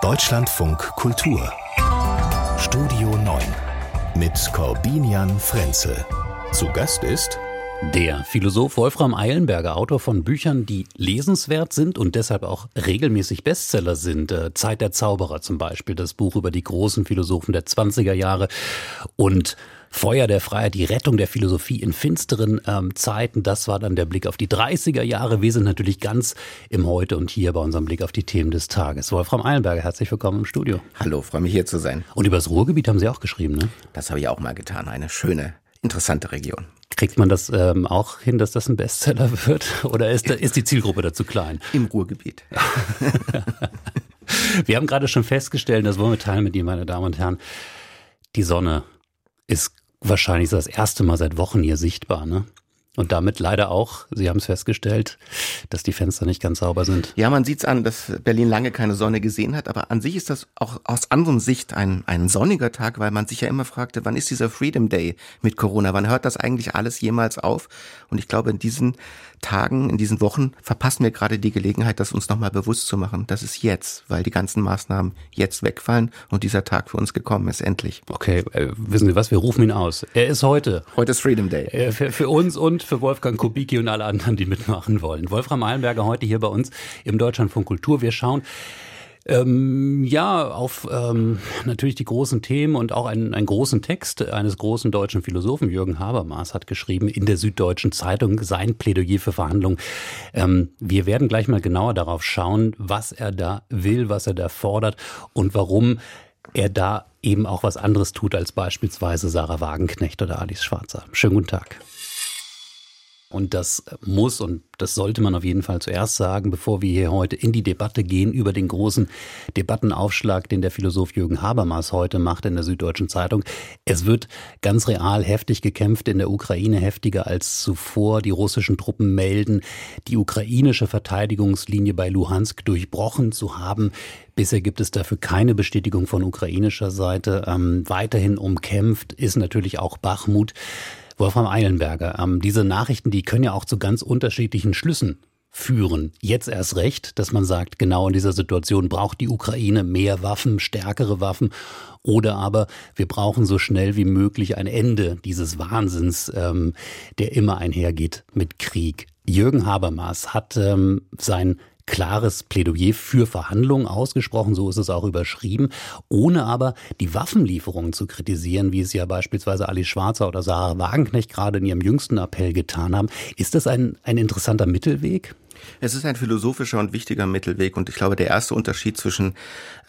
Deutschlandfunk Kultur Studio 9 mit Corbinian Frenzel. Zu Gast ist der Philosoph Wolfram Eilenberger, Autor von Büchern, die lesenswert sind und deshalb auch regelmäßig Bestseller sind. Äh, Zeit der Zauberer zum Beispiel, das Buch über die großen Philosophen der 20er Jahre und Feuer der Freiheit, die Rettung der Philosophie in finsteren ähm, Zeiten. Das war dann der Blick auf die 30er Jahre. Wir sind natürlich ganz im Heute und hier bei unserem Blick auf die Themen des Tages. Wolfram Eilenberger, herzlich willkommen im Studio. Hallo, freue mich hier zu sein. Und über das Ruhrgebiet haben Sie auch geschrieben, ne? Das habe ich auch mal getan. Eine schöne, interessante Region. Kriegt man das ähm, auch hin, dass das ein Bestseller wird? Oder ist, da, ist die Zielgruppe dazu klein? Im Ruhrgebiet. wir haben gerade schon festgestellt, das wollen wir teilen mit Ihnen, meine Damen und Herren, die Sonne ist wahrscheinlich das erste Mal seit Wochen hier sichtbar, ne? Und damit leider auch, Sie haben es festgestellt, dass die Fenster nicht ganz sauber sind. Ja, man sieht es an, dass Berlin lange keine Sonne gesehen hat, aber an sich ist das auch aus anderen Sicht ein, ein sonniger Tag, weil man sich ja immer fragte, wann ist dieser Freedom Day mit Corona? Wann hört das eigentlich alles jemals auf? Und ich glaube, in diesen Tagen, in diesen Wochen verpassen wir gerade die Gelegenheit, das uns nochmal bewusst zu machen. Das ist jetzt, weil die ganzen Maßnahmen jetzt wegfallen und dieser Tag für uns gekommen ist, endlich. Okay, äh, wissen Sie was, wir rufen ihn aus. Er ist heute. Heute ist Freedom Day. Äh, für, für uns und für Wolfgang Kubicki und alle anderen, die mitmachen wollen. Wolfram Eilenberger heute hier bei uns im Deutschlandfunk Kultur. Wir schauen ähm, ja, auf ähm, natürlich die großen Themen und auch einen, einen großen Text eines großen deutschen Philosophen, Jürgen Habermas, hat geschrieben in der Süddeutschen Zeitung sein Plädoyer für Verhandlungen. Ähm, wir werden gleich mal genauer darauf schauen, was er da will, was er da fordert und warum er da eben auch was anderes tut als beispielsweise Sarah Wagenknecht oder Alice Schwarzer. Schönen guten Tag. Und das muss und das sollte man auf jeden Fall zuerst sagen, bevor wir hier heute in die Debatte gehen über den großen Debattenaufschlag, den der Philosoph Jürgen Habermas heute macht in der Süddeutschen Zeitung. Es wird ganz real heftig gekämpft in der Ukraine, heftiger als zuvor. Die russischen Truppen melden, die ukrainische Verteidigungslinie bei Luhansk durchbrochen zu haben. Bisher gibt es dafür keine Bestätigung von ukrainischer Seite. Ähm, weiterhin umkämpft ist natürlich auch Bachmut. Wolfram Eilenberger, ähm, diese Nachrichten, die können ja auch zu ganz unterschiedlichen Schlüssen führen. Jetzt erst recht, dass man sagt, genau in dieser Situation braucht die Ukraine mehr Waffen, stärkere Waffen. Oder aber wir brauchen so schnell wie möglich ein Ende dieses Wahnsinns, ähm, der immer einhergeht mit Krieg. Jürgen Habermas hat ähm, sein klares Plädoyer für Verhandlungen ausgesprochen, so ist es auch überschrieben, ohne aber die Waffenlieferungen zu kritisieren, wie es ja beispielsweise Ali Schwarzer oder Sarah Wagenknecht gerade in ihrem jüngsten Appell getan haben. Ist das ein, ein interessanter Mittelweg? Es ist ein philosophischer und wichtiger Mittelweg und ich glaube, der erste Unterschied zwischen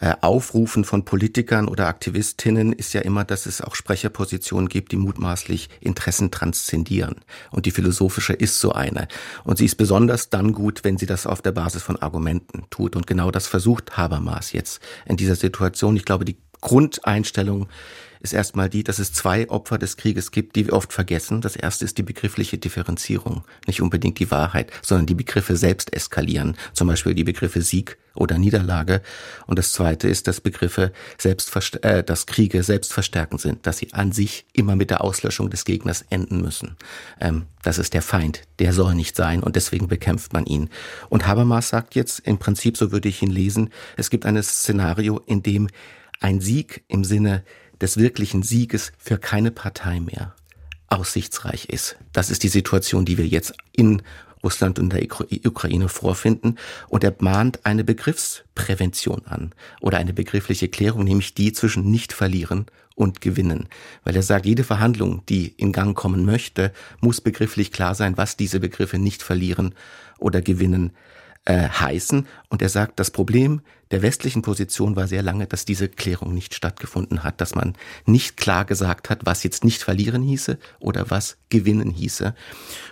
äh, Aufrufen von Politikern oder Aktivistinnen ist ja immer, dass es auch Sprecherpositionen gibt, die mutmaßlich Interessen transzendieren. Und die philosophische ist so eine. Und sie ist besonders dann gut, wenn sie das auf der Basis von Argumenten tut. Und genau das versucht Habermas jetzt in dieser Situation. Ich glaube, die Grundeinstellung ist erstmal die, dass es zwei Opfer des Krieges gibt, die wir oft vergessen. Das erste ist die begriffliche Differenzierung. Nicht unbedingt die Wahrheit, sondern die Begriffe selbst eskalieren. Zum Beispiel die Begriffe Sieg oder Niederlage. Und das zweite ist, dass Begriffe selbst, äh, dass Kriege selbstverstärkend sind, dass sie an sich immer mit der Auslöschung des Gegners enden müssen. Ähm, das ist der Feind. Der soll nicht sein und deswegen bekämpft man ihn. Und Habermas sagt jetzt im Prinzip, so würde ich ihn lesen, es gibt ein Szenario, in dem ein Sieg im Sinne des wirklichen Sieges für keine Partei mehr aussichtsreich ist. Das ist die Situation, die wir jetzt in Russland und der Ukraine vorfinden. Und er mahnt eine Begriffsprävention an oder eine begriffliche Klärung, nämlich die zwischen nicht verlieren und gewinnen. Weil er sagt, jede Verhandlung, die in Gang kommen möchte, muss begrifflich klar sein, was diese Begriffe nicht verlieren oder gewinnen äh, heißen. Und er sagt, das Problem der westlichen Position war sehr lange, dass diese Klärung nicht stattgefunden hat, dass man nicht klar gesagt hat, was jetzt nicht verlieren hieße oder was gewinnen hieße.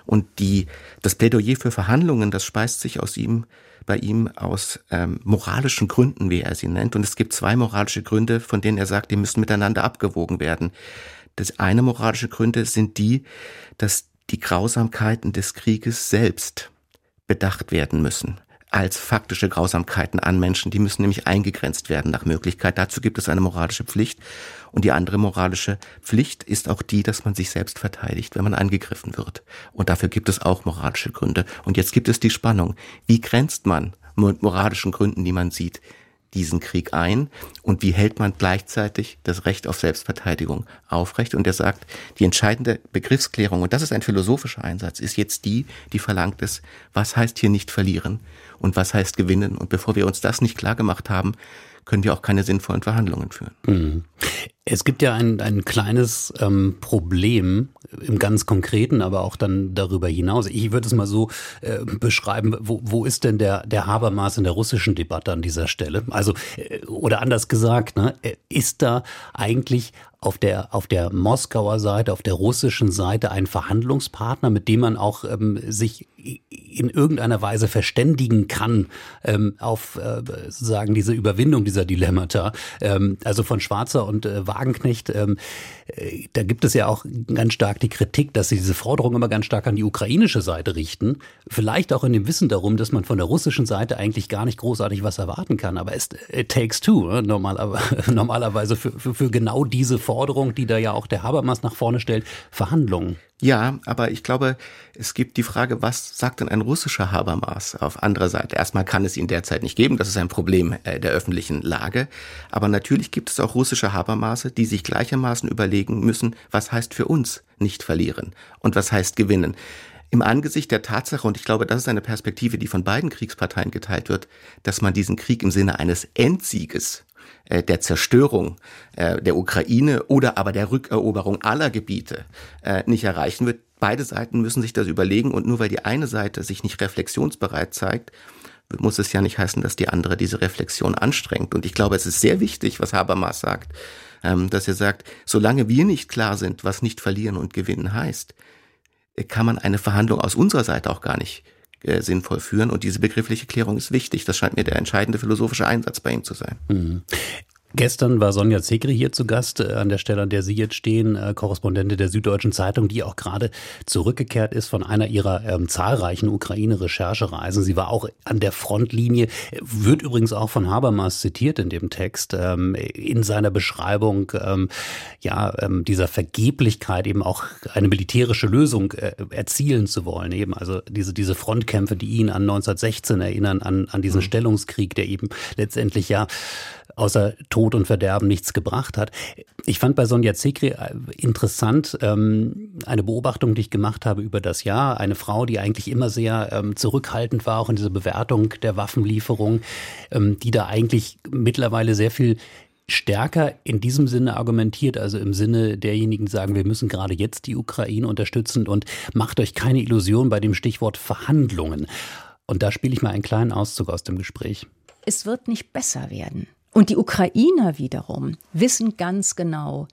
Und die, das Plädoyer für Verhandlungen, das speist sich aus ihm bei ihm aus ähm, moralischen Gründen, wie er sie nennt. Und es gibt zwei moralische Gründe, von denen er sagt, die müssen miteinander abgewogen werden. Das eine moralische Gründe sind die, dass die Grausamkeiten des Krieges selbst bedacht werden müssen als faktische Grausamkeiten an Menschen. Die müssen nämlich eingegrenzt werden nach Möglichkeit. Dazu gibt es eine moralische Pflicht. Und die andere moralische Pflicht ist auch die, dass man sich selbst verteidigt, wenn man angegriffen wird. Und dafür gibt es auch moralische Gründe. Und jetzt gibt es die Spannung. Wie grenzt man mit moralischen Gründen, die man sieht, diesen Krieg ein und wie hält man gleichzeitig das Recht auf Selbstverteidigung aufrecht? Und er sagt, die entscheidende Begriffsklärung, und das ist ein philosophischer Einsatz, ist jetzt die, die verlangt ist, was heißt hier nicht verlieren und was heißt gewinnen? Und bevor wir uns das nicht klar gemacht haben, können wir auch keine sinnvollen Verhandlungen führen. Mhm. Es gibt ja ein, ein kleines ähm, Problem im ganz Konkreten, aber auch dann darüber hinaus. Ich würde es mal so äh, beschreiben, wo, wo ist denn der, der Habermas in der russischen Debatte an dieser Stelle? Also, äh, oder anders gesagt, ne, ist da eigentlich auf der, auf der Moskauer Seite, auf der russischen Seite ein Verhandlungspartner, mit dem man auch ähm, sich in irgendeiner Weise verständigen kann ähm, auf äh, sozusagen diese Überwindung dieser Dilemmata. Ähm, also von Schwarzer und äh, Wagenknecht, ähm, äh, da gibt es ja auch ganz stark die Kritik, dass sie diese Forderung immer ganz stark an die ukrainische Seite richten. Vielleicht auch in dem Wissen darum, dass man von der russischen Seite eigentlich gar nicht großartig was erwarten kann. Aber es it takes two, ne? normalerweise, normalerweise für, für, für genau diese Forderung, die da ja auch der Habermas nach vorne stellt, Verhandlungen. Ja, aber ich glaube, es gibt die Frage, was sagt denn ein russischer Habermas auf anderer Seite? Erstmal kann es ihn derzeit nicht geben, das ist ein Problem äh, der öffentlichen Lage. Aber natürlich gibt es auch russische Habermaße, die sich gleichermaßen überlegen müssen, was heißt für uns nicht verlieren und was heißt gewinnen. Im Angesicht der Tatsache, und ich glaube, das ist eine Perspektive, die von beiden Kriegsparteien geteilt wird, dass man diesen Krieg im Sinne eines Endsieges äh, der Zerstörung äh, der Ukraine oder aber der Rückeroberung aller Gebiete äh, nicht erreichen wird. Beide Seiten müssen sich das überlegen und nur weil die eine Seite sich nicht reflexionsbereit zeigt, muss es ja nicht heißen, dass die andere diese Reflexion anstrengt. Und ich glaube, es ist sehr wichtig, was Habermas sagt, ähm, dass er sagt, solange wir nicht klar sind, was nicht verlieren und gewinnen heißt, kann man eine Verhandlung aus unserer Seite auch gar nicht sinnvoll führen. Und diese begriffliche Klärung ist wichtig. Das scheint mir der entscheidende philosophische Einsatz bei ihm zu sein. Mhm. Gestern war Sonja Zegri hier zu Gast, äh, an der Stelle, an der Sie jetzt stehen, äh, Korrespondentin der Süddeutschen Zeitung, die auch gerade zurückgekehrt ist von einer ihrer ähm, zahlreichen Ukraine-Recherchereisen. Sie war auch an der Frontlinie, wird übrigens auch von Habermas zitiert in dem Text, ähm, in seiner Beschreibung ähm, ja, ähm, dieser Vergeblichkeit eben auch eine militärische Lösung äh, erzielen zu wollen. Eben also diese, diese Frontkämpfe, die ihn an 1916 erinnern, an, an diesen mhm. Stellungskrieg, der eben letztendlich ja außer Tod und Verderben nichts gebracht hat. Ich fand bei Sonja Zekri äh, interessant ähm, eine Beobachtung, die ich gemacht habe über das Jahr. Eine Frau, die eigentlich immer sehr ähm, zurückhaltend war, auch in dieser Bewertung der Waffenlieferung, ähm, die da eigentlich mittlerweile sehr viel stärker in diesem Sinne argumentiert, also im Sinne derjenigen, die sagen, wir müssen gerade jetzt die Ukraine unterstützen und macht euch keine Illusion bei dem Stichwort Verhandlungen. Und da spiele ich mal einen kleinen Auszug aus dem Gespräch. Es wird nicht besser werden. Und die Ukrainer wiederum wissen ganz genau,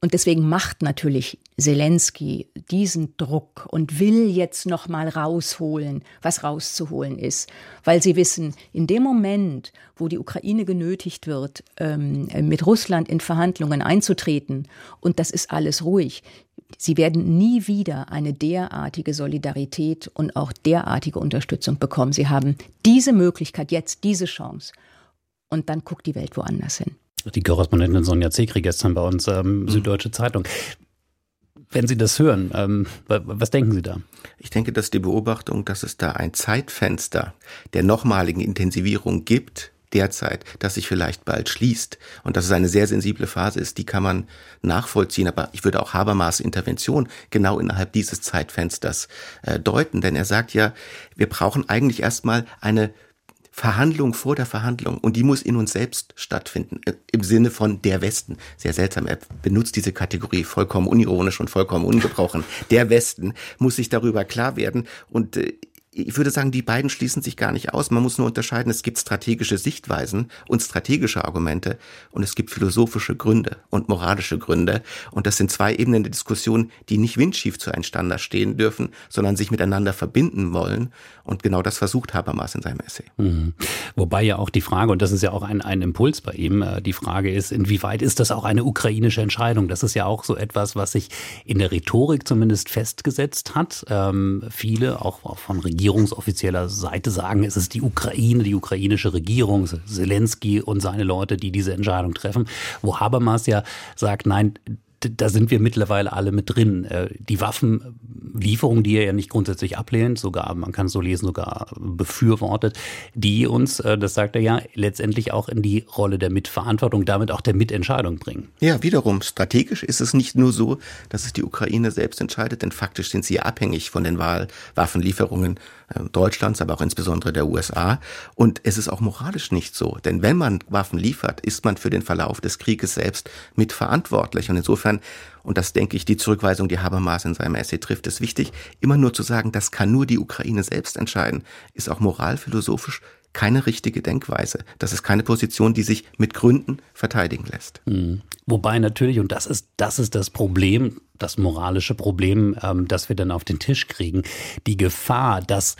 und deswegen macht natürlich Zelensky diesen Druck und will jetzt noch mal rausholen, was rauszuholen ist, weil sie wissen, in dem Moment, wo die Ukraine genötigt wird, ähm, mit Russland in Verhandlungen einzutreten, und das ist alles ruhig, sie werden nie wieder eine derartige Solidarität und auch derartige Unterstützung bekommen. Sie haben diese Möglichkeit jetzt, diese Chance und dann guckt die Welt woanders hin. Die Korrespondentin Sonja Zekri gestern bei uns, ähm, mhm. Süddeutsche Zeitung. Wenn Sie das hören, ähm, was denken Sie da? Ich denke, dass die Beobachtung, dass es da ein Zeitfenster der nochmaligen Intensivierung gibt, derzeit, das sich vielleicht bald schließt und dass es eine sehr sensible Phase ist, die kann man nachvollziehen. Aber ich würde auch Habermas Intervention genau innerhalb dieses Zeitfensters äh, deuten, denn er sagt ja, wir brauchen eigentlich erstmal eine Verhandlung vor der Verhandlung und die muss in uns selbst stattfinden, äh, im Sinne von der Westen. Sehr seltsam, er benutzt diese Kategorie vollkommen unironisch und vollkommen ungebrochen. Der Westen muss sich darüber klar werden und äh, ich würde sagen, die beiden schließen sich gar nicht aus. Man muss nur unterscheiden, es gibt strategische Sichtweisen und strategische Argumente und es gibt philosophische Gründe und moralische Gründe. Und das sind zwei Ebenen der Diskussion, die nicht windschief zueinander stehen dürfen, sondern sich miteinander verbinden wollen. Und genau das versucht Habermas in seinem Essay. Mhm. Wobei ja auch die Frage, und das ist ja auch ein, ein Impuls bei ihm, äh, die Frage ist, inwieweit ist das auch eine ukrainische Entscheidung? Das ist ja auch so etwas, was sich in der Rhetorik zumindest festgesetzt hat. Ähm, viele, auch, auch von Regierungen, regierungsoffizieller Seite sagen, es ist die Ukraine, die ukrainische Regierung, Zelensky und seine Leute, die diese Entscheidung treffen, wo Habermas ja sagt, nein, da sind wir mittlerweile alle mit drin. Äh, die Waffenlieferung, die er ja nicht grundsätzlich ablehnt, sogar, man kann es so lesen, sogar befürwortet, die uns, äh, das sagt er ja, letztendlich auch in die Rolle der Mitverantwortung, damit auch der Mitentscheidung bringen. Ja, wiederum, strategisch ist es nicht nur so, dass es die Ukraine selbst entscheidet, denn faktisch sind sie abhängig von den Waffenlieferungen äh, Deutschlands, aber auch insbesondere der USA. Und es ist auch moralisch nicht so, denn wenn man Waffen liefert, ist man für den Verlauf des Krieges selbst mitverantwortlich. Und insofern, und das denke ich, die Zurückweisung, die Habermas in seinem Essay trifft, ist wichtig, immer nur zu sagen, das kann nur die Ukraine selbst entscheiden, ist auch moralphilosophisch keine richtige Denkweise. Das ist keine Position, die sich mit Gründen verteidigen lässt. Mhm. Wobei natürlich, und das ist, das ist das Problem, das moralische Problem, ähm, das wir dann auf den Tisch kriegen, die Gefahr, dass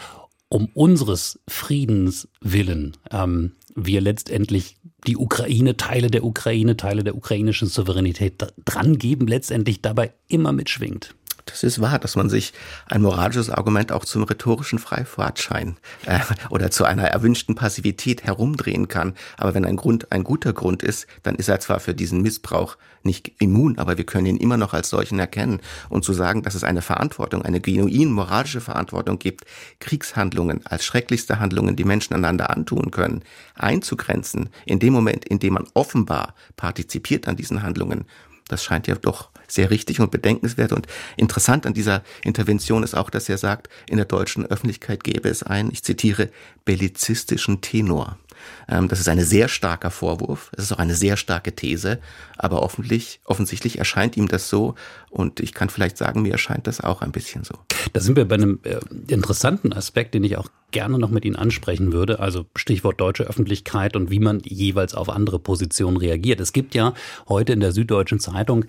um unseres Friedens willen ähm, wir letztendlich die Ukraine, Teile der Ukraine, Teile der ukrainischen Souveränität drangeben, letztendlich dabei immer mitschwingt. Das ist wahr, dass man sich ein moralisches Argument auch zum rhetorischen Freifahrtschein äh, oder zu einer erwünschten Passivität herumdrehen kann. Aber wenn ein Grund ein guter Grund ist, dann ist er zwar für diesen Missbrauch nicht immun, aber wir können ihn immer noch als solchen erkennen. Und zu sagen, dass es eine Verantwortung, eine genuin moralische Verantwortung gibt, Kriegshandlungen als schrecklichste Handlungen, die Menschen einander antun können, einzugrenzen, in dem Moment, in dem man offenbar partizipiert an diesen Handlungen, das scheint ja doch sehr richtig und bedenkenswert. Und interessant an dieser Intervention ist auch, dass er sagt, in der deutschen Öffentlichkeit gäbe es einen, ich zitiere, bellizistischen Tenor. Ähm, das ist ein sehr starker Vorwurf, es ist auch eine sehr starke These, aber offensichtlich, offensichtlich erscheint ihm das so und ich kann vielleicht sagen, mir erscheint das auch ein bisschen so. Da sind wir bei einem äh, interessanten Aspekt, den ich auch gerne noch mit Ihnen ansprechen würde, also Stichwort deutsche Öffentlichkeit und wie man jeweils auf andere Positionen reagiert. Es gibt ja heute in der Süddeutschen Zeitung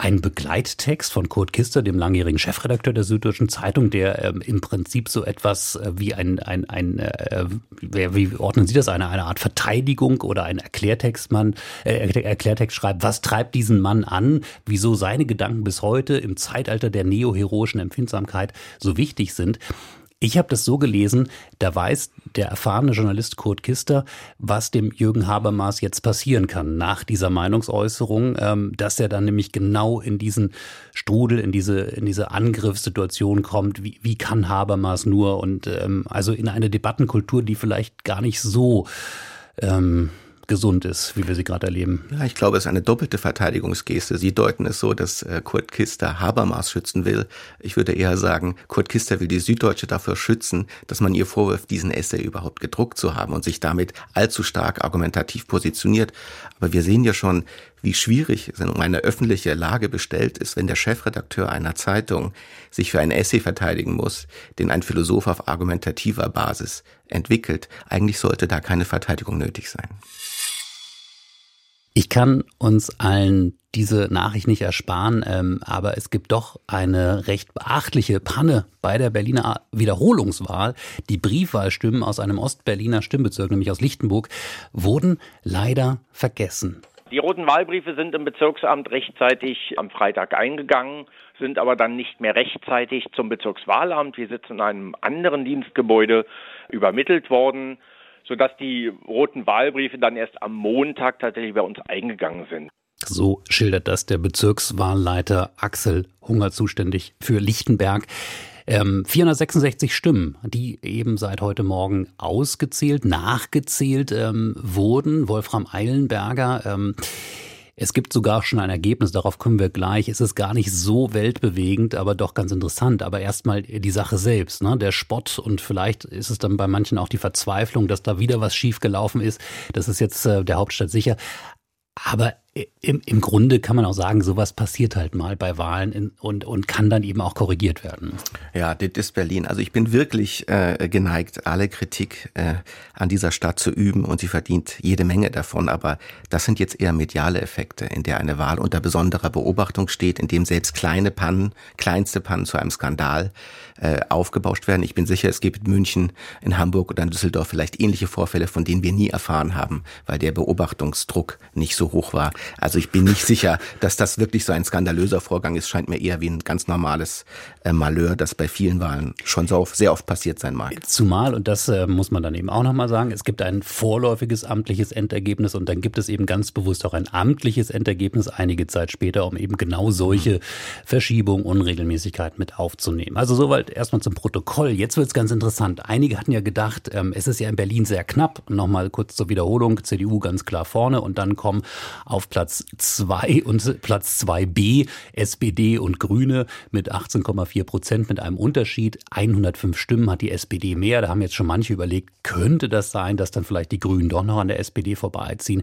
ein Begleittext von Kurt Kister, dem langjährigen Chefredakteur der Süddeutschen Zeitung, der ähm, im Prinzip so etwas äh, wie ein, ein, ein äh, wie ordnen Sie das, eine, eine Art Verteidigung oder ein Erklärtext, äh, Erklärtext schreibt, was treibt diesen Mann an, wieso seine Gedanken bis heute im Zeitalter der neoheroischen Empfindsamkeit so wichtig sind. Ich habe das so gelesen, da weiß der erfahrene Journalist Kurt Kister, was dem Jürgen Habermas jetzt passieren kann nach dieser Meinungsäußerung, ähm, dass er dann nämlich genau in diesen Strudel, in diese, in diese Angriffssituation kommt. Wie, wie kann Habermas nur? Und ähm, also in eine Debattenkultur, die vielleicht gar nicht so ähm, gesund ist, wie wir sie gerade erleben. Ja, ich glaube, es ist eine doppelte Verteidigungsgeste. Sie deuten es so, dass äh, Kurt Kister Habermas schützen will. Ich würde eher sagen, Kurt Kister will die Süddeutsche dafür schützen, dass man ihr vorwirft, diesen Essay überhaupt gedruckt zu haben und sich damit allzu stark argumentativ positioniert. Aber wir sehen ja schon, wie schwierig es um eine öffentliche Lage bestellt ist, wenn der Chefredakteur einer Zeitung sich für einen Essay verteidigen muss, den ein Philosoph auf argumentativer Basis entwickelt. Eigentlich sollte da keine Verteidigung nötig sein. Ich kann uns allen diese Nachricht nicht ersparen, ähm, aber es gibt doch eine recht beachtliche Panne bei der Berliner Wiederholungswahl. Die Briefwahlstimmen aus einem Ostberliner Stimmbezirk, nämlich aus Lichtenburg, wurden leider vergessen. Die roten Wahlbriefe sind im Bezirksamt rechtzeitig am Freitag eingegangen, sind aber dann nicht mehr rechtzeitig zum Bezirkswahlamt. Wir sitzen in einem anderen Dienstgebäude übermittelt worden sodass die roten Wahlbriefe dann erst am Montag tatsächlich bei uns eingegangen sind. So schildert das der Bezirkswahlleiter Axel Hunger zuständig für Lichtenberg. Ähm, 466 Stimmen, die eben seit heute Morgen ausgezählt, nachgezählt ähm, wurden. Wolfram Eilenberger ähm, es gibt sogar schon ein Ergebnis, darauf kommen wir gleich. Es ist gar nicht so weltbewegend, aber doch ganz interessant. Aber erstmal die Sache selbst, ne? der Spott und vielleicht ist es dann bei manchen auch die Verzweiflung, dass da wieder was schiefgelaufen ist. Das ist jetzt äh, der Hauptstadt sicher. Aber im, im Grunde kann man auch sagen, sowas passiert halt mal bei Wahlen in, und, und kann dann eben auch korrigiert werden. Ja, das ist Berlin. Also ich bin wirklich äh, geneigt, alle Kritik äh, an dieser Stadt zu üben und sie verdient jede Menge davon. Aber das sind jetzt eher mediale Effekte, in der eine Wahl unter besonderer Beobachtung steht, in dem selbst kleine Pannen, kleinste Pannen zu einem Skandal äh, aufgebauscht werden. Ich bin sicher, es gibt in München, in Hamburg oder in Düsseldorf vielleicht ähnliche Vorfälle, von denen wir nie erfahren haben, weil der Beobachtungsdruck nicht so hoch war. Also ich bin nicht sicher, dass das wirklich so ein skandalöser Vorgang ist. Scheint mir eher wie ein ganz normales äh, Malheur, das bei vielen Wahlen schon so sehr oft passiert sein mag. Zumal, und das äh, muss man dann eben auch nochmal sagen, es gibt ein vorläufiges amtliches Endergebnis und dann gibt es eben ganz bewusst auch ein amtliches Endergebnis einige Zeit später, um eben genau solche Verschiebungen, Unregelmäßigkeiten mit aufzunehmen. Also soweit erstmal zum Protokoll. Jetzt wird es ganz interessant. Einige hatten ja gedacht, ähm, es ist ja in Berlin sehr knapp. Nochmal kurz zur Wiederholung. CDU ganz klar vorne und dann kommen auf Platz zwei und Platz 2b SPD und Grüne mit 18,4 Prozent mit einem Unterschied. 105 Stimmen hat die SPD mehr. Da haben jetzt schon manche überlegt, könnte das sein, dass dann vielleicht die Grünen doch noch an der SPD vorbeiziehen?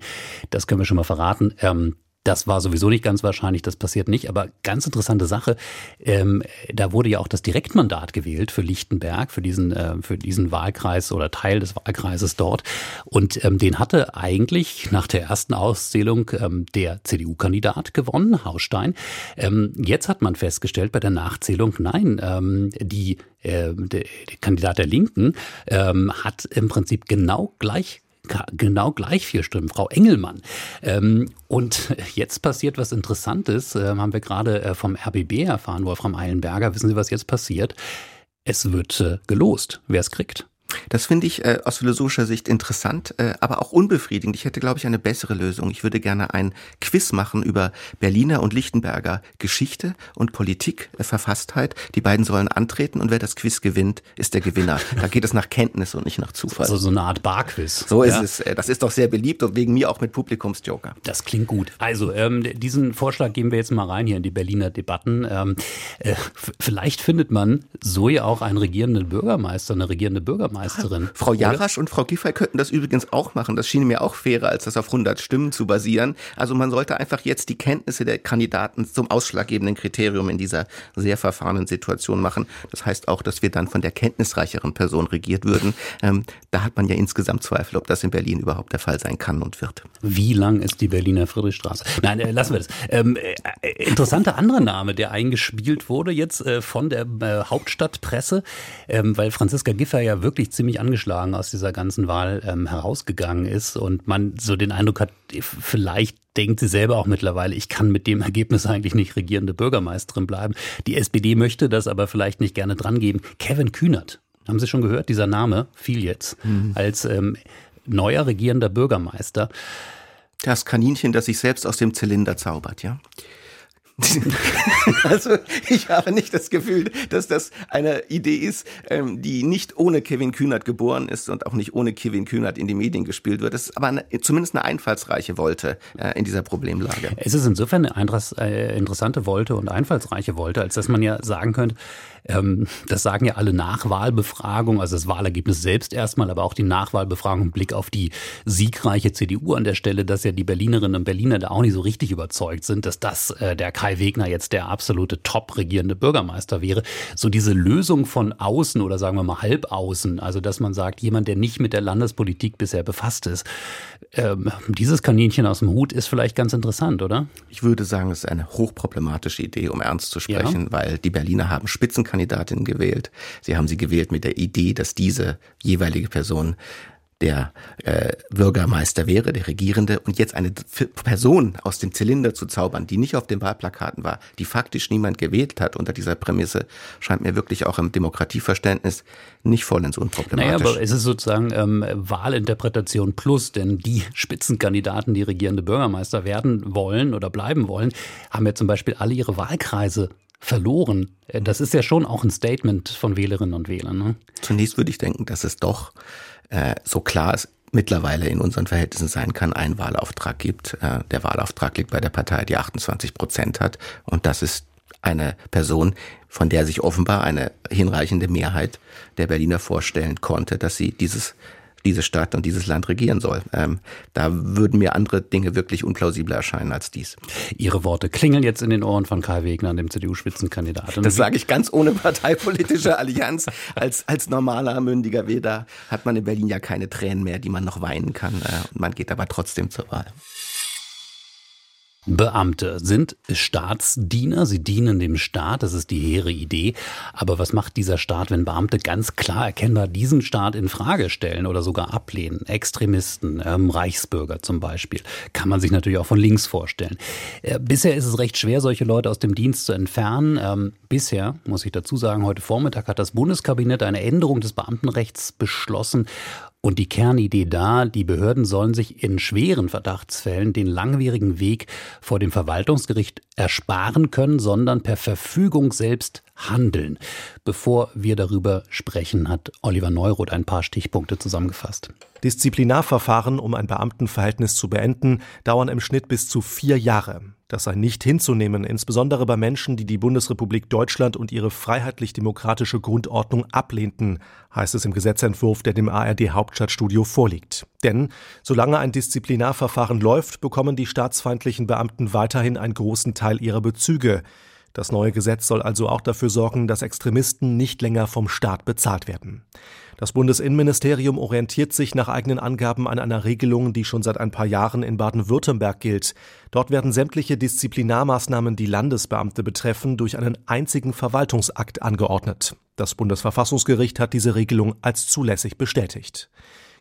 Das können wir schon mal verraten. Ähm, das war sowieso nicht ganz wahrscheinlich, das passiert nicht. Aber ganz interessante Sache, ähm, da wurde ja auch das Direktmandat gewählt für Lichtenberg, für diesen, äh, für diesen Wahlkreis oder Teil des Wahlkreises dort. Und ähm, den hatte eigentlich nach der ersten Auszählung ähm, der CDU-Kandidat gewonnen, Hausstein. Ähm, jetzt hat man festgestellt bei der Nachzählung, nein, ähm, die äh, der, Kandidat der Linken ähm, hat im Prinzip genau gleich genau gleich vier Stimmen, Frau Engelmann. Ähm, und jetzt passiert was Interessantes, äh, haben wir gerade äh, vom RBB erfahren, Wolfram Eilenberger. Wissen Sie, was jetzt passiert? Es wird äh, gelost, wer es kriegt. Das finde ich äh, aus philosophischer Sicht interessant, äh, aber auch unbefriedigend. Ich hätte, glaube ich, eine bessere Lösung. Ich würde gerne ein Quiz machen über Berliner und Lichtenberger Geschichte und Politik, äh, Verfasstheit. Die beiden sollen antreten und wer das Quiz gewinnt, ist der Gewinner. Da geht es nach Kenntnis und nicht nach Zufall. Also so eine Art Barquiz. So ist ja. es. Äh, das ist doch sehr beliebt und wegen mir auch mit Publikumsjoker. Das klingt gut. Also ähm, diesen Vorschlag geben wir jetzt mal rein hier in die Berliner Debatten. Ähm, äh, vielleicht findet man so ja auch einen regierenden Bürgermeister, eine regierende Bürgermeisterin Bürgermeisterin. Frau Jarasch und Frau Giffey könnten das übrigens auch machen. Das schien mir auch fairer, als das auf 100 Stimmen zu basieren. Also man sollte einfach jetzt die Kenntnisse der Kandidaten zum ausschlaggebenden Kriterium in dieser sehr verfahrenen Situation machen. Das heißt auch, dass wir dann von der kenntnisreicheren Person regiert würden. Ähm, da hat man ja insgesamt Zweifel, ob das in Berlin überhaupt der Fall sein kann und wird. Wie lang ist die Berliner Friedrichstraße? Nein, äh, lassen wir das. Ähm, äh, interessanter anderer Name, der eingespielt wurde jetzt äh, von der äh, Hauptstadtpresse, ähm, weil Franziska Giffey ja wirklich ziemlich angeschlagen aus dieser ganzen Wahl ähm, herausgegangen ist und man so den Eindruck hat, vielleicht denkt sie selber auch mittlerweile, ich kann mit dem Ergebnis eigentlich nicht regierende Bürgermeisterin bleiben. Die SPD möchte das aber vielleicht nicht gerne drangeben. Kevin Kühnert, haben Sie schon gehört, dieser Name fiel jetzt mhm. als ähm, neuer regierender Bürgermeister. Das Kaninchen, das sich selbst aus dem Zylinder zaubert, ja. also ich habe nicht das Gefühl, dass das eine Idee ist, ähm, die nicht ohne Kevin Kühnert geboren ist und auch nicht ohne Kevin Kühnert in die Medien gespielt wird. Das ist aber eine, zumindest eine einfallsreiche Wolte äh, in dieser Problemlage. Es ist insofern eine äh, interessante Wolte und einfallsreiche Wolte, als dass man ja sagen könnte, ähm, das sagen ja alle Nachwahlbefragungen, also das Wahlergebnis selbst erstmal, aber auch die Nachwahlbefragung im Blick auf die siegreiche CDU an der Stelle, dass ja die Berlinerinnen und Berliner da auch nicht so richtig überzeugt sind, dass das äh, der Kai Wegner jetzt der absolute top regierende Bürgermeister wäre. So diese Lösung von außen oder sagen wir mal halb außen, also dass man sagt, jemand, der nicht mit der Landespolitik bisher befasst ist, ähm, dieses Kaninchen aus dem Hut ist vielleicht ganz interessant, oder? Ich würde sagen, es ist eine hochproblematische Idee, um ernst zu sprechen, ja. weil die Berliner haben Spitzenkandidatin gewählt. Sie haben sie gewählt mit der Idee, dass diese jeweilige Person der äh, Bürgermeister wäre, der Regierende, und jetzt eine Person aus dem Zylinder zu zaubern, die nicht auf den Wahlplakaten war, die faktisch niemand gewählt hat unter dieser Prämisse, scheint mir wirklich auch im Demokratieverständnis nicht vollends unproblematisch. Naja, aber es ist sozusagen ähm, Wahlinterpretation plus, denn die Spitzenkandidaten, die regierende Bürgermeister werden wollen oder bleiben wollen, haben ja zum Beispiel alle ihre Wahlkreise verloren. Äh, das ist ja schon auch ein Statement von Wählerinnen und Wählern. Ne? Zunächst würde ich denken, dass es doch äh, so klar es mittlerweile in unseren Verhältnissen sein kann, einen Wahlauftrag gibt. Äh, der Wahlauftrag liegt bei der Partei, die 28 Prozent hat. Und das ist eine Person, von der sich offenbar eine hinreichende Mehrheit der Berliner vorstellen konnte, dass sie dieses diese Stadt und dieses Land regieren soll. Ähm, da würden mir andere Dinge wirklich unplausibler erscheinen als dies. Ihre Worte klingeln jetzt in den Ohren von Kai Wegner, dem CDU-Spitzenkandidaten. Das sage ich ganz ohne parteipolitische Allianz. Als, als normaler, mündiger Wähler hat man in Berlin ja keine Tränen mehr, die man noch weinen kann. Äh, man geht aber trotzdem zur Wahl. Beamte sind Staatsdiener, sie dienen dem Staat, das ist die hehre Idee. Aber was macht dieser Staat, wenn Beamte ganz klar erkennbar diesen Staat in Frage stellen oder sogar ablehnen? Extremisten, ähm, Reichsbürger zum Beispiel, kann man sich natürlich auch von links vorstellen. Äh, bisher ist es recht schwer, solche Leute aus dem Dienst zu entfernen. Ähm, bisher, muss ich dazu sagen, heute Vormittag hat das Bundeskabinett eine Änderung des Beamtenrechts beschlossen und die Kernidee da, die Behörden sollen sich in schweren Verdachtsfällen den langwierigen Weg vor dem Verwaltungsgericht ersparen können, sondern per Verfügung selbst handeln. Bevor wir darüber sprechen, hat Oliver Neuroth ein paar Stichpunkte zusammengefasst. Disziplinarverfahren, um ein Beamtenverhältnis zu beenden, dauern im Schnitt bis zu vier Jahre. Das sei nicht hinzunehmen, insbesondere bei Menschen, die die Bundesrepublik Deutschland und ihre freiheitlich-demokratische Grundordnung ablehnten, heißt es im Gesetzentwurf, der dem ARD Hauptstadtstudio vorliegt. Denn solange ein Disziplinarverfahren läuft, bekommen die staatsfeindlichen Beamten weiterhin einen großen Teil ihrer Bezüge. Das neue Gesetz soll also auch dafür sorgen, dass Extremisten nicht länger vom Staat bezahlt werden. Das Bundesinnenministerium orientiert sich nach eigenen Angaben an einer Regelung, die schon seit ein paar Jahren in Baden-Württemberg gilt. Dort werden sämtliche Disziplinarmaßnahmen, die Landesbeamte betreffen, durch einen einzigen Verwaltungsakt angeordnet. Das Bundesverfassungsgericht hat diese Regelung als zulässig bestätigt.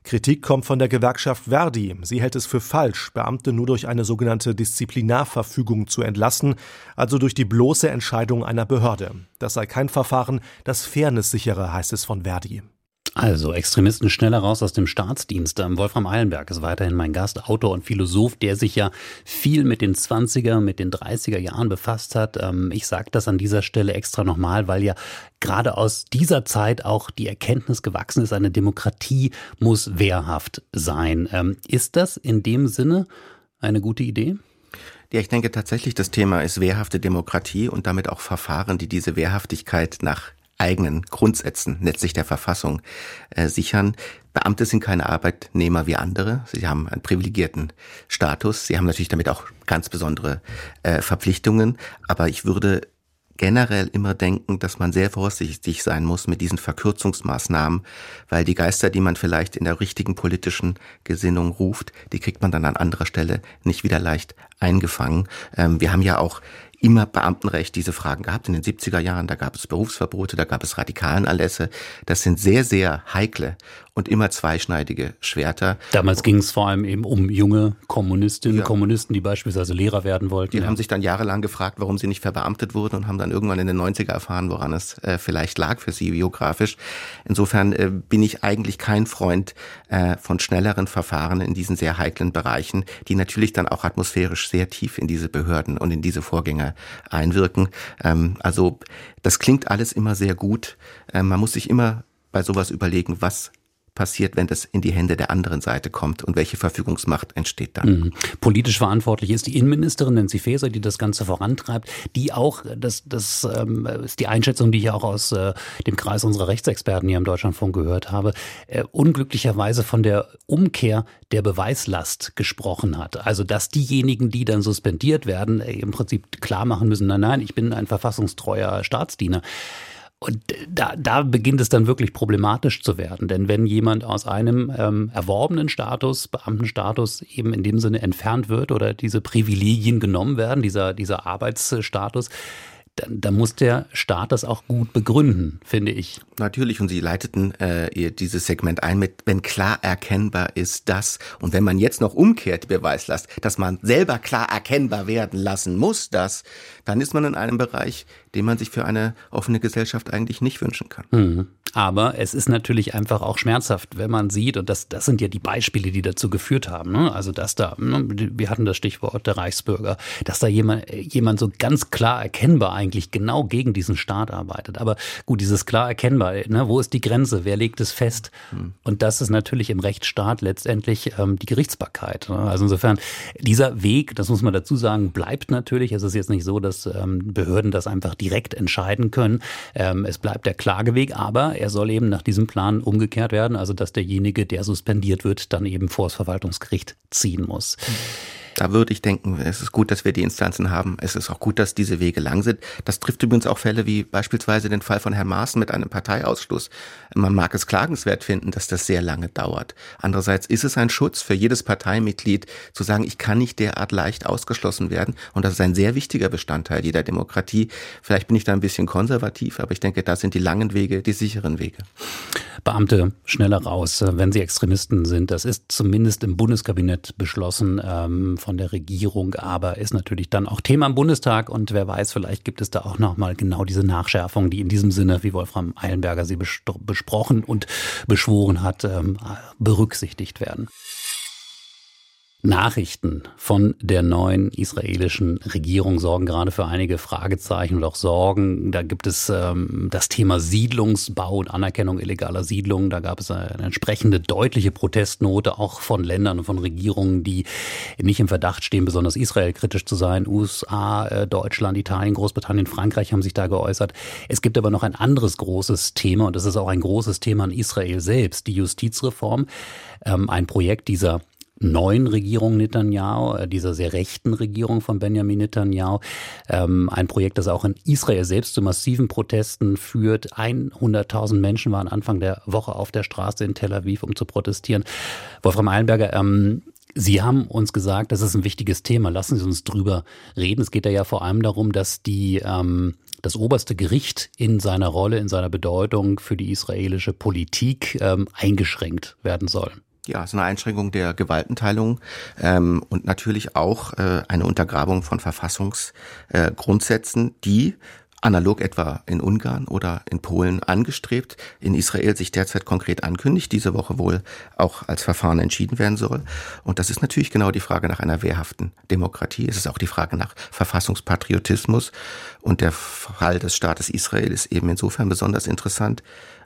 Kritik kommt von der Gewerkschaft Verdi. Sie hält es für falsch, Beamte nur durch eine sogenannte Disziplinarverfügung zu entlassen, also durch die bloße Entscheidung einer Behörde. Das sei kein Verfahren, das Fairness sichere, heißt es von Verdi. Also, Extremisten schneller raus aus dem Staatsdienst. Ähm, Wolfram Eilenberg ist weiterhin mein Gast, Autor und Philosoph, der sich ja viel mit den 20er, mit den 30er Jahren befasst hat. Ähm, ich sage das an dieser Stelle extra nochmal, weil ja gerade aus dieser Zeit auch die Erkenntnis gewachsen ist, eine Demokratie muss wehrhaft sein. Ähm, ist das in dem Sinne eine gute Idee? Ja, ich denke tatsächlich, das Thema ist wehrhafte Demokratie und damit auch Verfahren, die diese Wehrhaftigkeit nach eigenen Grundsätzen, letztlich der Verfassung, äh, sichern. Beamte sind keine Arbeitnehmer wie andere. Sie haben einen privilegierten Status. Sie haben natürlich damit auch ganz besondere äh, Verpflichtungen. Aber ich würde generell immer denken, dass man sehr vorsichtig sein muss mit diesen Verkürzungsmaßnahmen, weil die Geister, die man vielleicht in der richtigen politischen Gesinnung ruft, die kriegt man dann an anderer Stelle nicht wieder leicht eingefangen. Ähm, wir haben ja auch immer Beamtenrecht diese Fragen gehabt. In den 70er Jahren, da gab es Berufsverbote, da gab es radikalen Erlässe. Das sind sehr, sehr heikle und immer zweischneidige Schwerter. Damals ging es vor allem eben um junge Kommunistinnen, ja. Kommunisten, die beispielsweise Lehrer werden wollten. Die ja. haben sich dann jahrelang gefragt, warum sie nicht verbeamtet wurden und haben dann irgendwann in den 90er erfahren, woran es äh, vielleicht lag für sie biografisch. Insofern äh, bin ich eigentlich kein Freund äh, von schnelleren Verfahren in diesen sehr heiklen Bereichen, die natürlich dann auch atmosphärisch sehr tief in diese Behörden und in diese Vorgänge einwirken. Ähm, also das klingt alles immer sehr gut. Ähm, man muss sich immer bei sowas überlegen, was passiert, wenn das in die Hände der anderen Seite kommt und welche Verfügungsmacht entsteht dann. Mhm. Politisch verantwortlich ist die Innenministerin Nancy Faeser, die das Ganze vorantreibt, die auch, das, das ähm, ist die Einschätzung, die ich auch aus äh, dem Kreis unserer Rechtsexperten hier im Deutschlandfunk gehört habe, äh, unglücklicherweise von der Umkehr der Beweislast gesprochen hat. Also dass diejenigen, die dann suspendiert werden, äh, im Prinzip klar machen müssen, nein, nein, ich bin ein verfassungstreuer Staatsdiener. Und da, da beginnt es dann wirklich problematisch zu werden. Denn wenn jemand aus einem ähm, erworbenen Status, Beamtenstatus eben in dem Sinne entfernt wird oder diese Privilegien genommen werden, dieser, dieser Arbeitsstatus, dann, dann muss der Staat das auch gut begründen, finde ich. Natürlich, und Sie leiteten äh, dieses Segment ein mit, wenn klar erkennbar ist das, und wenn man jetzt noch umkehrt die Beweislast, dass man selber klar erkennbar werden lassen muss, das, dann ist man in einem Bereich, den man sich für eine offene Gesellschaft eigentlich nicht wünschen kann. Mhm. Aber es ist natürlich einfach auch schmerzhaft, wenn man sieht, und das, das sind ja die Beispiele, die dazu geführt haben. Ne? Also, dass da, ne, wir hatten das Stichwort der Reichsbürger, dass da jemand, jemand so ganz klar erkennbar eigentlich genau gegen diesen Staat arbeitet. Aber gut, dieses klar erkennbar, ne, wo ist die Grenze? Wer legt es fest? Mhm. Und das ist natürlich im Rechtsstaat letztendlich ähm, die Gerichtsbarkeit. Ne? Also insofern, dieser Weg, das muss man dazu sagen, bleibt natürlich. Es ist jetzt nicht so, dass ähm, Behörden das einfach direkt entscheiden können. Ähm, es bleibt der Klageweg, aber er soll eben nach diesem Plan umgekehrt werden, also dass derjenige, der suspendiert wird, dann eben vor das Verwaltungsgericht ziehen muss. Da würde ich denken, es ist gut, dass wir die Instanzen haben. Es ist auch gut, dass diese Wege lang sind. Das trifft übrigens auch Fälle wie beispielsweise den Fall von Herrn Maaßen mit einem Parteiausschluss. Man mag es klagenswert finden, dass das sehr lange dauert. Andererseits ist es ein Schutz für jedes Parteimitglied zu sagen, ich kann nicht derart leicht ausgeschlossen werden. Und das ist ein sehr wichtiger Bestandteil jeder Demokratie. Vielleicht bin ich da ein bisschen konservativ, aber ich denke, da sind die langen Wege die sicheren Wege. Beamte schneller raus, wenn sie Extremisten sind. Das ist zumindest im Bundeskabinett beschlossen ähm, von der Regierung, aber ist natürlich dann auch Thema im Bundestag und wer weiß, vielleicht gibt es da auch nochmal genau diese Nachschärfung, die in diesem Sinne, wie Wolfram Eilenberger sie besprochen und beschworen hat, ähm, berücksichtigt werden. Nachrichten von der neuen israelischen Regierung sorgen gerade für einige Fragezeichen und auch Sorgen. Da gibt es ähm, das Thema Siedlungsbau und Anerkennung illegaler Siedlungen. Da gab es eine entsprechende deutliche Protestnote auch von Ländern und von Regierungen, die nicht im Verdacht stehen, besonders israelkritisch zu sein. USA, äh, Deutschland, Italien, Großbritannien, Frankreich haben sich da geäußert. Es gibt aber noch ein anderes großes Thema und das ist auch ein großes Thema in Israel selbst, die Justizreform. Ähm, ein Projekt dieser neuen Regierung Netanyahu, äh, dieser sehr rechten Regierung von Benjamin Netanyahu. Ähm, ein Projekt, das auch in Israel selbst zu massiven Protesten führt. 100.000 Menschen waren Anfang der Woche auf der Straße in Tel Aviv, um zu protestieren. Wolfram Eilenberger, ähm, Sie haben uns gesagt, das ist ein wichtiges Thema. Lassen Sie uns drüber reden. Es geht ja vor allem darum, dass die ähm, das oberste Gericht in seiner Rolle, in seiner Bedeutung für die israelische Politik ähm, eingeschränkt werden soll. Ja, ist eine Einschränkung der Gewaltenteilung ähm, und natürlich auch äh, eine Untergrabung von Verfassungsgrundsätzen, äh, die analog etwa in Ungarn oder in Polen angestrebt, in Israel sich derzeit konkret ankündigt, diese Woche wohl auch als Verfahren entschieden werden soll. Und das ist natürlich genau die Frage nach einer wehrhaften Demokratie. Es ist auch die Frage nach Verfassungspatriotismus. Und der Fall des Staates Israel ist eben insofern besonders interessant,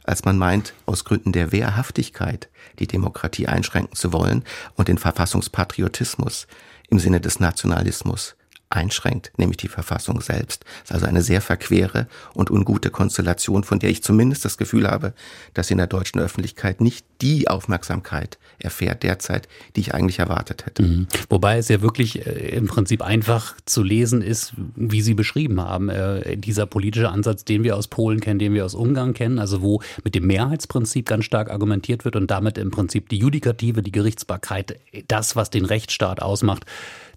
als man meint, aus Gründen der Wehrhaftigkeit die Demokratie einschränken zu wollen und den Verfassungspatriotismus im Sinne des Nationalismus einschränkt, nämlich die Verfassung selbst. Das ist also eine sehr verquere und ungute Konstellation, von der ich zumindest das Gefühl habe, dass sie in der deutschen Öffentlichkeit nicht die Aufmerksamkeit erfährt derzeit, die ich eigentlich erwartet hätte. Mhm. Wobei es ja wirklich äh, im Prinzip einfach zu lesen ist, wie Sie beschrieben haben, äh, dieser politische Ansatz, den wir aus Polen kennen, den wir aus Ungarn kennen, also wo mit dem Mehrheitsprinzip ganz stark argumentiert wird und damit im Prinzip die Judikative, die Gerichtsbarkeit, das, was den Rechtsstaat ausmacht,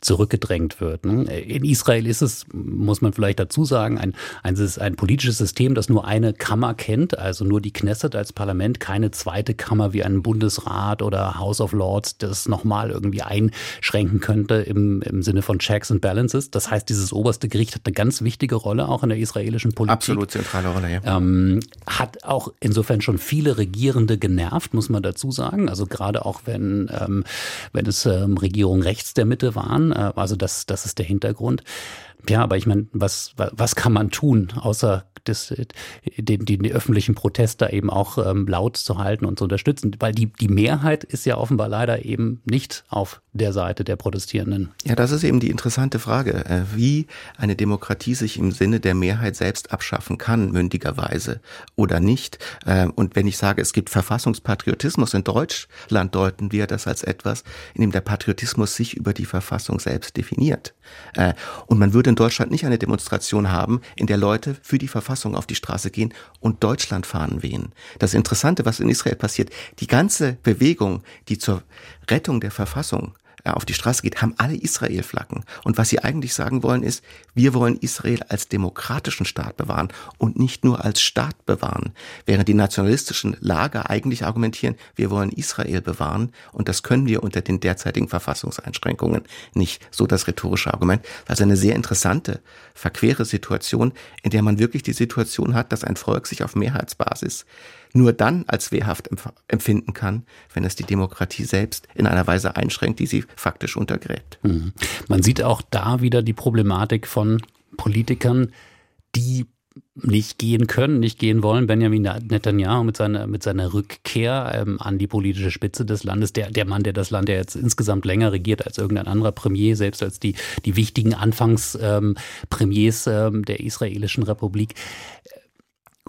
zurückgedrängt wird. Ne? In Israel ist es, muss man vielleicht dazu sagen, ein, ein, ein politisches System, das nur eine Kammer kennt, also nur die Knesset als Parlament, keine zweite Kammer wie ein Bundesrat oder House of Lords, das nochmal irgendwie einschränken könnte im, im Sinne von Checks and Balances. Das heißt, dieses oberste Gericht hat eine ganz wichtige Rolle auch in der israelischen Politik. Absolut zentrale Rolle, ja. Ähm, hat auch insofern schon viele Regierende genervt, muss man dazu sagen. Also gerade auch wenn, ähm, wenn es ähm, Regierungen rechts der Mitte waren, äh, also das, das ist der Hintergrund. Ja, aber ich meine, was, was kann man tun, außer das, den, den, den öffentlichen Protest da eben auch ähm, laut zu halten und zu unterstützen. Weil die, die Mehrheit ist ja offenbar leider eben nicht auf der Seite der Protestierenden. Ja, das ist eben die interessante Frage, äh, wie eine Demokratie sich im Sinne der Mehrheit selbst abschaffen kann, mündigerweise oder nicht. Äh, und wenn ich sage, es gibt Verfassungspatriotismus in Deutschland, deuten wir das als etwas, in dem der Patriotismus sich über die Verfassung selbst definiert. Äh, und man würde in Deutschland nicht eine Demonstration haben, in der Leute für die Verfassung auf die Straße gehen und Deutschlandfahnen wehen. Das Interessante, was in Israel passiert, die ganze Bewegung, die zur Rettung der Verfassung auf die Straße geht, haben alle Israel-Flaggen. Und was sie eigentlich sagen wollen, ist, wir wollen Israel als demokratischen Staat bewahren und nicht nur als Staat bewahren. Während die nationalistischen Lager eigentlich argumentieren, wir wollen Israel bewahren und das können wir unter den derzeitigen Verfassungseinschränkungen nicht. So das rhetorische Argument. Also eine sehr interessante, verquere Situation, in der man wirklich die Situation hat, dass ein Volk sich auf Mehrheitsbasis nur dann als wehrhaft empfinden kann, wenn es die Demokratie selbst in einer Weise einschränkt, die sie faktisch untergräbt. Mhm. Man sieht auch da wieder die Problematik von Politikern, die nicht gehen können, nicht gehen wollen. Benjamin Netanyahu mit seiner, mit seiner Rückkehr ähm, an die politische Spitze des Landes, der, der Mann, der das Land ja jetzt insgesamt länger regiert als irgendein anderer Premier, selbst als die, die wichtigen Anfangspremiers ähm, ähm, der israelischen Republik.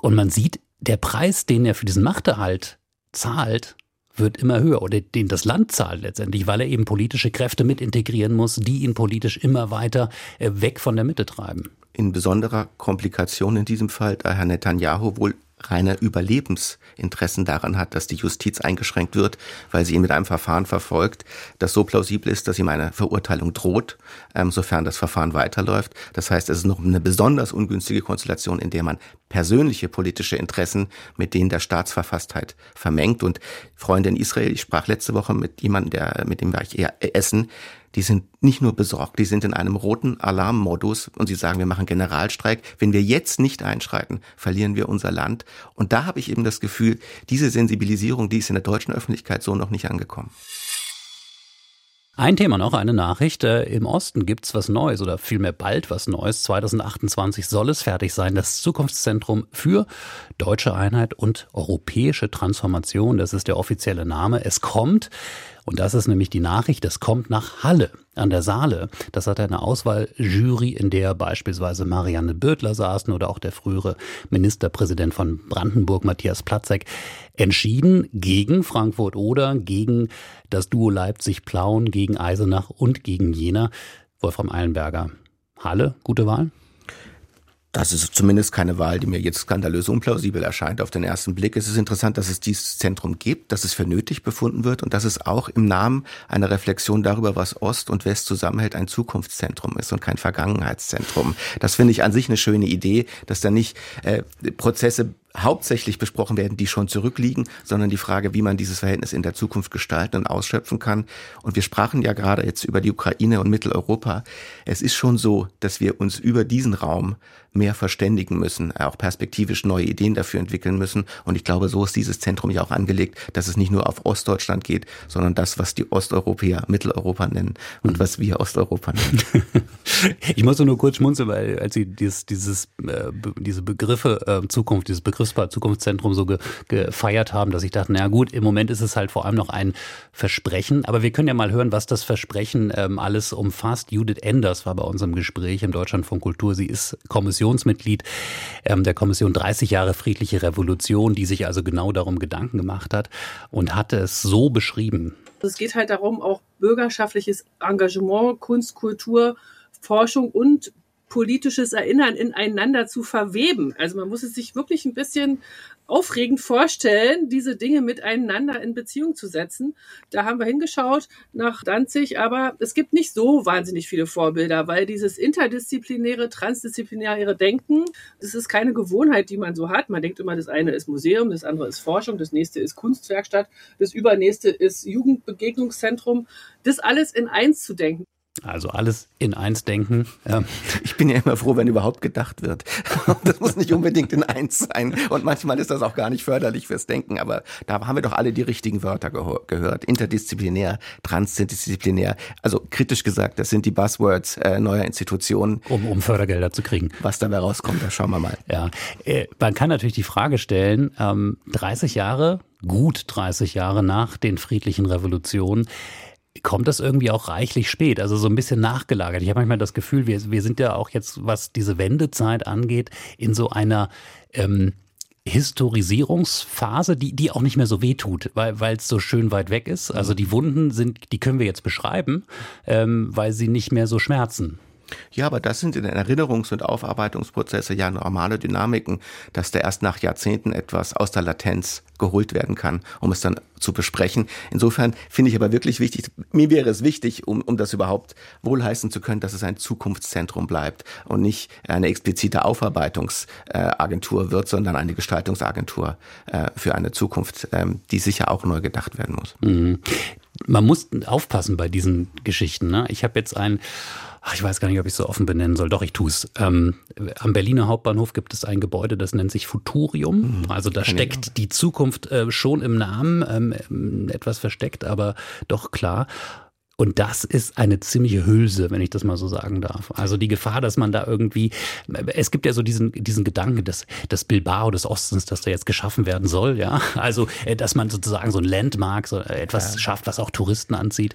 Und man sieht der Preis, den er für diesen Machterhalt zahlt, wird immer höher oder den das Land zahlt letztendlich, weil er eben politische Kräfte mit integrieren muss, die ihn politisch immer weiter äh, weg von der Mitte treiben. In besonderer Komplikation in diesem Fall, da Herr Netanyahu wohl reine Überlebensinteressen daran hat, dass die Justiz eingeschränkt wird, weil sie ihn mit einem Verfahren verfolgt, das so plausibel ist, dass ihm eine Verurteilung droht, ähm, sofern das Verfahren weiterläuft. Das heißt, es ist noch eine besonders ungünstige Konstellation, in der man persönliche politische Interessen mit denen der Staatsverfasstheit vermengt. Und Freunde in Israel, ich sprach letzte Woche mit jemandem, der, mit dem war ich eher essen, die sind nicht nur besorgt, die sind in einem roten Alarmmodus und sie sagen, wir machen Generalstreik. Wenn wir jetzt nicht einschreiten, verlieren wir unser Land. Und da habe ich eben das Gefühl, diese Sensibilisierung, die ist in der deutschen Öffentlichkeit so noch nicht angekommen. Ein Thema noch, eine Nachricht. Äh, Im Osten gibt's was Neues oder vielmehr bald was Neues. 2028 soll es fertig sein. Das Zukunftszentrum für deutsche Einheit und europäische Transformation. Das ist der offizielle Name. Es kommt. Und das ist nämlich die Nachricht, es kommt nach Halle an der Saale. Das hat eine Auswahljury, in der beispielsweise Marianne Bödler saßen oder auch der frühere Ministerpräsident von Brandenburg, Matthias Platzek, entschieden gegen Frankfurt oder gegen das Duo Leipzig-Plauen, gegen Eisenach und gegen Jena. Wolfram Eilenberger. Halle, gute Wahl? Das ist zumindest keine Wahl, die mir jetzt skandalös unplausibel erscheint auf den ersten Blick. Es ist interessant, dass es dieses Zentrum gibt, dass es für nötig befunden wird und dass es auch im Namen einer Reflexion darüber, was Ost und West zusammenhält, ein Zukunftszentrum ist und kein Vergangenheitszentrum. Das finde ich an sich eine schöne Idee, dass da nicht äh, Prozesse hauptsächlich besprochen werden, die schon zurückliegen, sondern die Frage, wie man dieses Verhältnis in der Zukunft gestalten und ausschöpfen kann. Und wir sprachen ja gerade jetzt über die Ukraine und Mitteleuropa. Es ist schon so, dass wir uns über diesen Raum mehr verständigen müssen, auch perspektivisch neue Ideen dafür entwickeln müssen. Und ich glaube, so ist dieses Zentrum ja auch angelegt, dass es nicht nur auf Ostdeutschland geht, sondern das, was die Osteuropäer Mitteleuropa nennen und was wir Osteuropa nennen. ich muss nur kurz schmunzeln, weil als Sie dieses, dieses, äh, diese Begriffe äh, Zukunft, dieses Begriff CRISPR Zukunftszentrum so ge, gefeiert haben, dass ich dachte, na gut, im Moment ist es halt vor allem noch ein Versprechen. Aber wir können ja mal hören, was das Versprechen ähm, alles umfasst. Judith Enders war bei unserem Gespräch im Deutschlandfunk Kultur. Sie ist Kommissionsmitglied ähm, der Kommission 30 Jahre friedliche Revolution, die sich also genau darum Gedanken gemacht hat und hatte es so beschrieben. Es geht halt darum, auch bürgerschaftliches Engagement, Kunst, Kultur, Forschung und politisches Erinnern ineinander zu verweben. Also man muss es sich wirklich ein bisschen aufregend vorstellen, diese Dinge miteinander in Beziehung zu setzen. Da haben wir hingeschaut nach Danzig, aber es gibt nicht so wahnsinnig viele Vorbilder, weil dieses interdisziplinäre, transdisziplinäre Denken, das ist keine Gewohnheit, die man so hat. Man denkt immer, das eine ist Museum, das andere ist Forschung, das nächste ist Kunstwerkstatt, das übernächste ist Jugendbegegnungszentrum. Das alles in eins zu denken. Also alles in eins denken. Ja. Ich bin ja immer froh, wenn überhaupt gedacht wird. Das muss nicht unbedingt in eins sein. Und manchmal ist das auch gar nicht förderlich fürs Denken. Aber da haben wir doch alle die richtigen Wörter gehört. Interdisziplinär, transdisziplinär. Also kritisch gesagt, das sind die Buzzwords äh, neuer Institutionen. Um, um Fördergelder zu kriegen. Was dabei rauskommt, da schauen wir mal. Ja, äh, man kann natürlich die Frage stellen, ähm, 30 Jahre, gut 30 Jahre nach den friedlichen Revolutionen, kommt das irgendwie auch reichlich spät, also so ein bisschen nachgelagert. Ich habe manchmal das Gefühl, wir, wir sind ja auch jetzt, was diese Wendezeit angeht, in so einer ähm, Historisierungsphase, die, die auch nicht mehr so weh tut, weil weil es so schön weit weg ist. Also die Wunden sind, die können wir jetzt beschreiben, ähm, weil sie nicht mehr so schmerzen. Ja, aber das sind in den Erinnerungs- und Aufarbeitungsprozesse ja normale Dynamiken, dass da erst nach Jahrzehnten etwas aus der Latenz geholt werden kann, um es dann zu besprechen. Insofern finde ich aber wirklich wichtig, mir wäre es wichtig, um, um das überhaupt wohlheißen zu können, dass es ein Zukunftszentrum bleibt und nicht eine explizite Aufarbeitungsagentur wird, sondern eine Gestaltungsagentur äh, für eine Zukunft, ähm, die sicher auch neu gedacht werden muss. Mhm. Man muss aufpassen bei diesen Geschichten. Ne? Ich habe jetzt ein ach, ich weiß gar nicht, ob ich es so offen benennen soll. Doch, ich tue es. Ähm, am Berliner Hauptbahnhof gibt es ein Gebäude, das nennt sich Futurium. Mhm. Also da steckt die Zukunft äh, schon im Namen, ähm, etwas versteckt, aber doch klar. Und das ist eine ziemliche Hülse, wenn ich das mal so sagen darf. Also die Gefahr, dass man da irgendwie, es gibt ja so diesen, diesen Gedanken des, des Bilbao des Ostens, dass da jetzt geschaffen werden soll, ja. Also, äh, dass man sozusagen so ein Landmark, so etwas ja. schafft, was auch Touristen anzieht.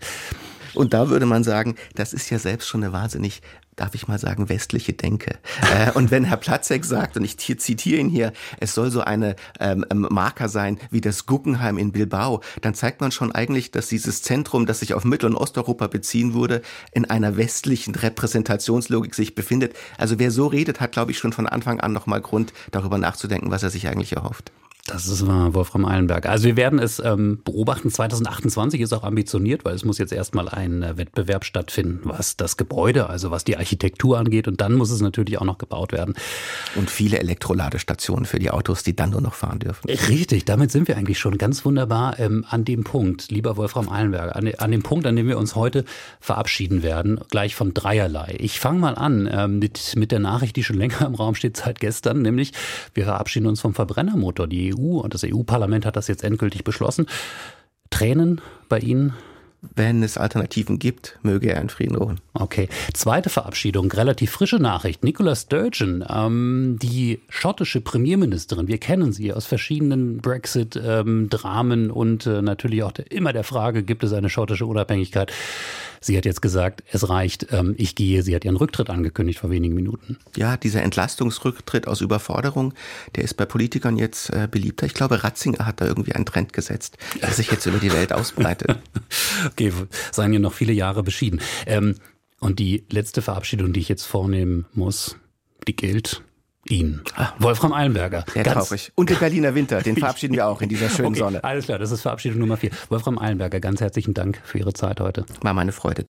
Und da würde man sagen, das ist ja selbst schon eine wahnsinnig darf ich mal sagen, westliche Denke. Äh, und wenn Herr Platzek sagt, und ich zitiere ihn hier, es soll so eine ähm, ähm, Marker sein wie das Guggenheim in Bilbao, dann zeigt man schon eigentlich, dass dieses Zentrum, das sich auf Mittel- und Osteuropa beziehen würde, in einer westlichen Repräsentationslogik sich befindet. Also wer so redet, hat, glaube ich, schon von Anfang an nochmal Grund, darüber nachzudenken, was er sich eigentlich erhofft. Das ist Wolfram Eilenberg. Also wir werden es ähm, beobachten. 2028 ist auch ambitioniert, weil es muss jetzt erstmal ein äh, Wettbewerb stattfinden, was das Gebäude, also was die Architektur angeht. Und dann muss es natürlich auch noch gebaut werden. Und viele Elektroladestationen für die Autos, die dann nur noch fahren dürfen. Richtig, damit sind wir eigentlich schon ganz wunderbar ähm, an dem Punkt, lieber Wolfram Eilenberg, an, an, dem Punkt, an dem wir uns heute verabschieden werden, gleich von dreierlei. Ich fange mal an ähm, mit, mit der Nachricht, die schon länger im Raum steht seit gestern, nämlich wir verabschieden uns vom Verbrennermotor. Die EU und das EU-Parlament hat das jetzt endgültig beschlossen. Tränen bei Ihnen? Wenn es Alternativen gibt, möge er in Frieden ruhen. Okay. Zweite Verabschiedung, relativ frische Nachricht. Nicola Sturgeon, ähm, die schottische Premierministerin, wir kennen sie aus verschiedenen Brexit-Dramen ähm, und äh, natürlich auch der, immer der Frage, gibt es eine schottische Unabhängigkeit? Sie hat jetzt gesagt, es reicht, ähm, ich gehe. Sie hat ihren Rücktritt angekündigt vor wenigen Minuten. Ja, dieser Entlastungsrücktritt aus Überforderung, der ist bei Politikern jetzt äh, beliebter. Ich glaube, Ratzinger hat da irgendwie einen Trend gesetzt, der sich jetzt über die Welt ausbreitet. okay, seien ja noch viele Jahre beschieden. Ähm, und die letzte Verabschiedung, die ich jetzt vornehmen muss, die gilt ihn. Ah, Wolfram Eilenberger. Sehr Ganz traurig. Und den Berliner Winter, den verabschieden wir auch in dieser schönen okay, Sonne. Alles klar, das ist Verabschiedung Nummer vier. Wolfram Eilenberger, ganz herzlichen Dank für Ihre Zeit heute. War meine Freude.